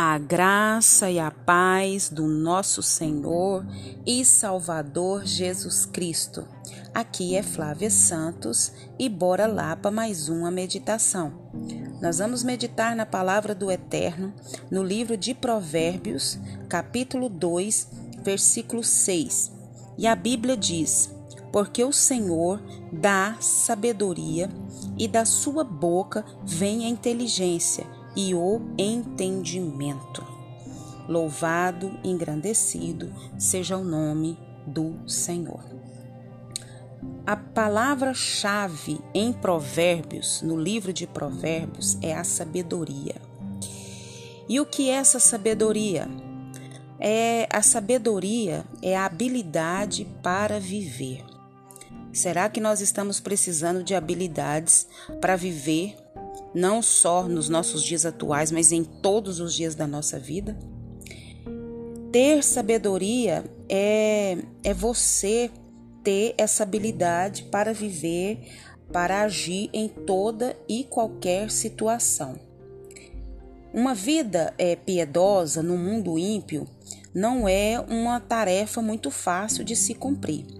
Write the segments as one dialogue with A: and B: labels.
A: A graça e a paz do nosso Senhor e Salvador Jesus Cristo. Aqui é Flávia Santos e bora lá para mais uma meditação. Nós vamos meditar na palavra do Eterno no livro de Provérbios, capítulo 2, versículo 6. E a Bíblia diz: Porque o Senhor dá sabedoria e da sua boca vem a inteligência e o entendimento. Louvado, engrandecido seja o nome do Senhor. A palavra-chave em Provérbios, no livro de Provérbios, é a sabedoria. E o que é essa sabedoria? É a sabedoria é a habilidade para viver. Será que nós estamos precisando de habilidades para viver não só nos nossos dias atuais, mas em todos os dias da nossa vida? Ter sabedoria é, é você ter essa habilidade para viver, para agir em toda e qualquer situação. Uma vida é, piedosa no mundo ímpio não é uma tarefa muito fácil de se cumprir.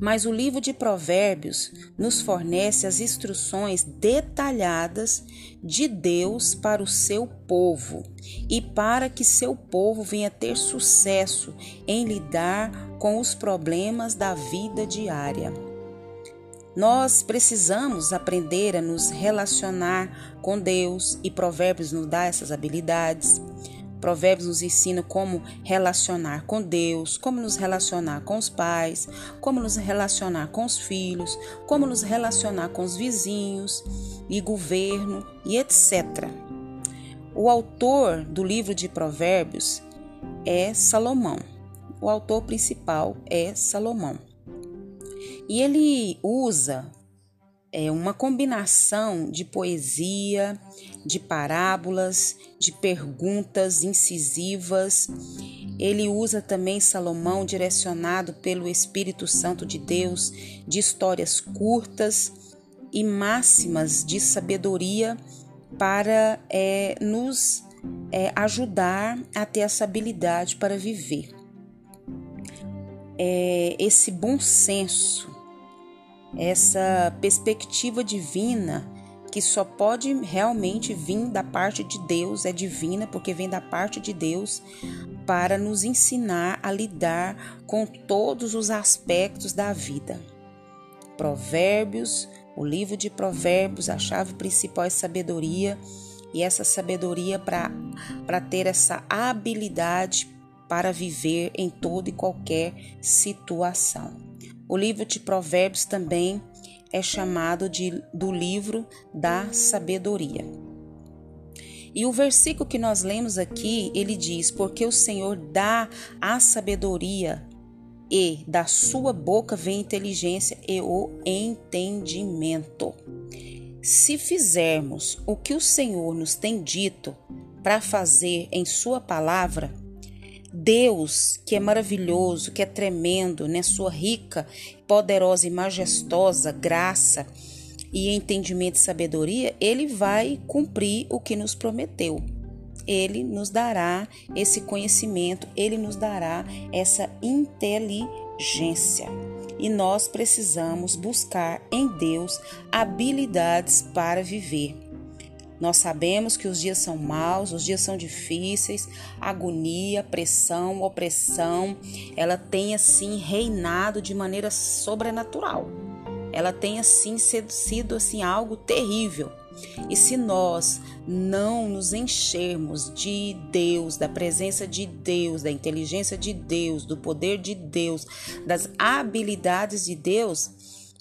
A: Mas o livro de Provérbios nos fornece as instruções detalhadas de Deus para o seu povo e para que seu povo venha ter sucesso em lidar com os problemas da vida diária. Nós precisamos aprender a nos relacionar com Deus e Provérbios nos dá essas habilidades. Provérbios nos ensina como relacionar com Deus, como nos relacionar com os pais, como nos relacionar com os filhos, como nos relacionar com os vizinhos e governo e etc. O autor do livro de Provérbios é Salomão. O autor principal é Salomão. E ele usa é uma combinação de poesia, de parábolas, de perguntas incisivas. Ele usa também Salomão, direcionado pelo Espírito Santo de Deus, de histórias curtas e máximas de sabedoria para é, nos é, ajudar a ter essa habilidade para viver. É, esse bom senso essa perspectiva divina que só pode realmente vir da parte de Deus, é divina porque vem da parte de Deus para nos ensinar a lidar com todos os aspectos da vida. Provérbios, o livro de Provérbios, a chave principal é sabedoria, e essa sabedoria para ter essa habilidade para viver em toda e qualquer situação. O livro de Provérbios também é chamado de, do livro da sabedoria. E o versículo que nós lemos aqui, ele diz: Porque o Senhor dá a sabedoria, e da sua boca vem inteligência e o entendimento. Se fizermos o que o Senhor nos tem dito para fazer em Sua palavra, Deus, que é maravilhoso, que é tremendo, né? Sua rica, poderosa e majestosa graça e entendimento e sabedoria, ele vai cumprir o que nos prometeu. Ele nos dará esse conhecimento, ele nos dará essa inteligência. E nós precisamos buscar em Deus habilidades para viver. Nós sabemos que os dias são maus, os dias são difíceis, agonia, pressão, opressão, ela tem assim reinado de maneira sobrenatural. Ela tem assim sido, assim algo terrível. E se nós não nos enchermos de Deus, da presença de Deus, da inteligência de Deus, do poder de Deus, das habilidades de Deus,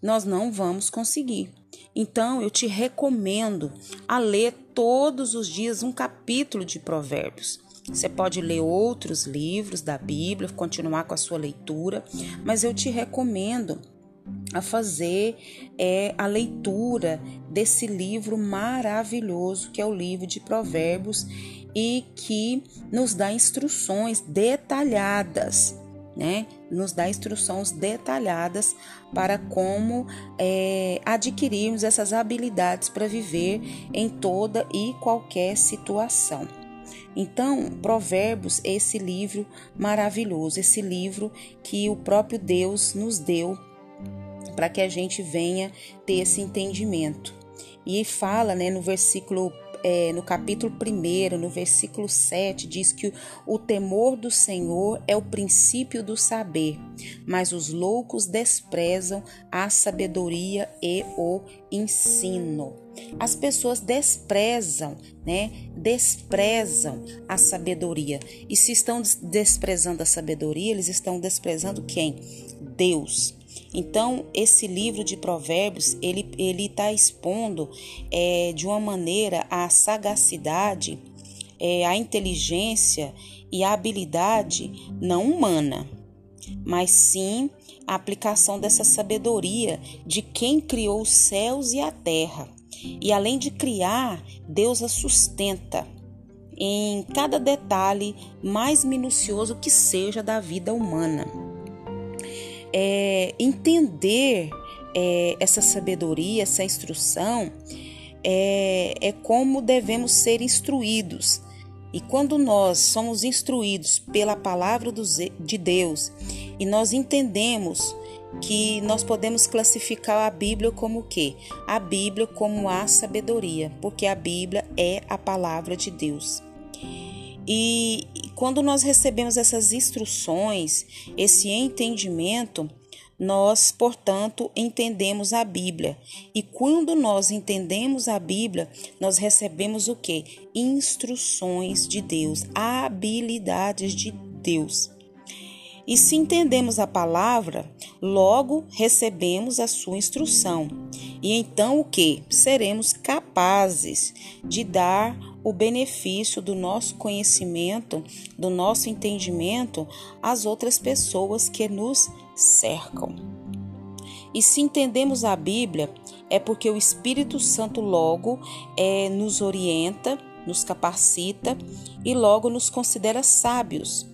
A: nós não vamos conseguir. Então eu te recomendo a ler todos os dias um capítulo de Provérbios. Você pode ler outros livros da Bíblia, continuar com a sua leitura, mas eu te recomendo a fazer é, a leitura desse livro maravilhoso que é o livro de Provérbios e que nos dá instruções detalhadas né? Nos dá instruções detalhadas para como é, adquirirmos essas habilidades para viver em toda e qualquer situação. Então, Provérbios esse livro maravilhoso, esse livro que o próprio Deus nos deu para que a gente venha ter esse entendimento. E fala, né, no versículo é, no capítulo 1, no versículo 7, diz que o temor do Senhor é o princípio do saber, mas os loucos desprezam a sabedoria e o ensino. As pessoas desprezam, né? Desprezam a sabedoria. E se estão desprezando a sabedoria, eles estão desprezando quem? Deus. Então, esse livro de Provérbios, ele ele está expondo é, de uma maneira a sagacidade, é, a inteligência e a habilidade não humana, mas sim a aplicação dessa sabedoria de quem criou os céus e a terra. E além de criar, Deus a sustenta em cada detalhe mais minucioso que seja da vida humana é, entender é, essa sabedoria, essa instrução, é, é como devemos ser instruídos. E quando nós somos instruídos pela palavra de Deus e nós entendemos que nós podemos classificar a Bíblia como o quê? A Bíblia como a sabedoria, porque a Bíblia é a palavra de Deus. E quando nós recebemos essas instruções, esse entendimento, nós, portanto, entendemos a Bíblia. E quando nós entendemos a Bíblia, nós recebemos o que? Instruções de Deus, habilidades de Deus. E se entendemos a palavra, logo recebemos a sua instrução. E então o que? Seremos capazes de dar o benefício do nosso conhecimento, do nosso entendimento às outras pessoas que nos cercam. E se entendemos a Bíblia, é porque o Espírito Santo logo é, nos orienta, nos capacita e logo nos considera sábios.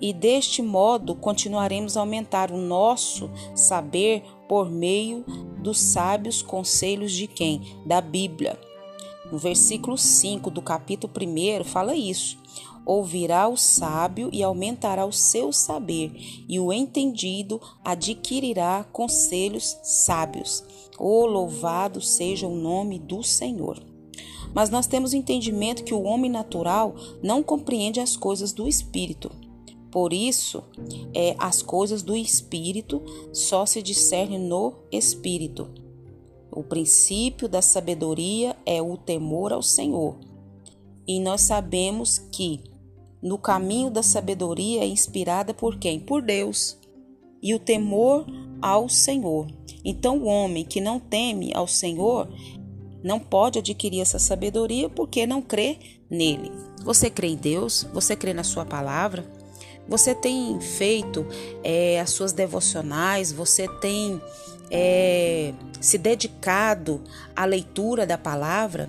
A: E deste modo continuaremos a aumentar o nosso saber por meio dos sábios conselhos de quem? Da Bíblia. No versículo 5 do capítulo 1 fala isso. Ouvirá o sábio e aumentará o seu saber, e o entendido adquirirá conselhos sábios. Oh, louvado seja o nome do Senhor. Mas nós temos entendimento que o homem natural não compreende as coisas do espírito. Por isso, é, as coisas do espírito só se discernem no espírito. O princípio da sabedoria é o temor ao Senhor. E nós sabemos que no caminho da sabedoria é inspirada por quem? Por Deus. E o temor ao Senhor. Então, o homem que não teme ao Senhor não pode adquirir essa sabedoria porque não crê nele. Você crê em Deus? Você crê na Sua palavra? Você tem feito é, as suas devocionais? Você tem é, se dedicado à leitura da palavra,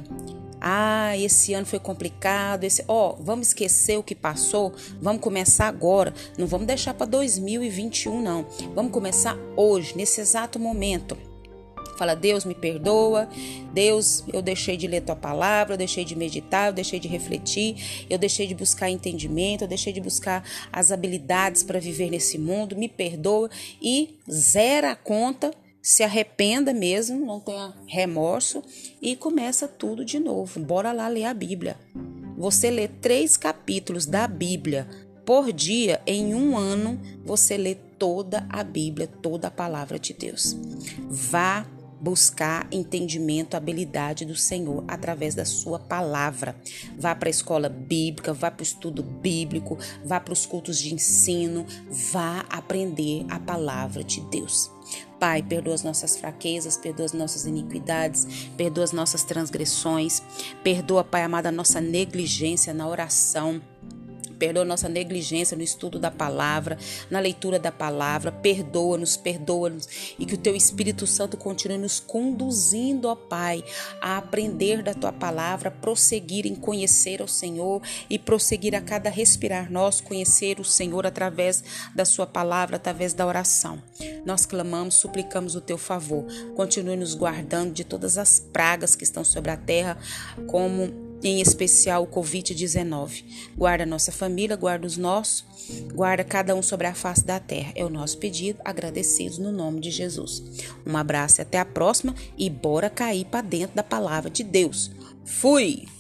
A: ah, esse ano foi complicado, esse, ó, oh, vamos esquecer o que passou, vamos começar agora, não vamos deixar para 2021 não. Vamos começar hoje, nesse exato momento. Fala, Deus me perdoa, Deus, eu deixei de ler tua palavra, eu deixei de meditar, eu deixei de refletir, eu deixei de buscar entendimento, eu deixei de buscar as habilidades para viver nesse mundo, me perdoa e zera a conta se arrependa mesmo, não tenha remorso e começa tudo de novo. Bora lá ler a Bíblia. Você lê três capítulos da Bíblia por dia, em um ano, você lê toda a Bíblia, toda a palavra de Deus. Vá buscar entendimento, habilidade do Senhor através da sua palavra. Vá para a escola bíblica, vá para o estudo bíblico, vá para os cultos de ensino, vá aprender a palavra de Deus. Pai, perdoa as nossas fraquezas, perdoa as nossas iniquidades, perdoa as nossas transgressões, perdoa, Pai amado, a nossa negligência na oração. Perdoa nossa negligência no estudo da palavra, na leitura da palavra. Perdoa-nos, perdoa-nos. E que o teu Espírito Santo continue nos conduzindo, ó Pai, a aprender da tua palavra, prosseguir em conhecer o Senhor e prosseguir a cada respirar nós conhecer o Senhor através da sua palavra, através da oração. Nós clamamos, suplicamos o teu favor. Continue nos guardando de todas as pragas que estão sobre a terra, como em especial o Covid-19. Guarda nossa família, guarda os nossos, guarda cada um sobre a face da terra. É o nosso pedido, agradecidos no nome de Jesus. Um abraço e até a próxima e bora cair para dentro da palavra de Deus. Fui!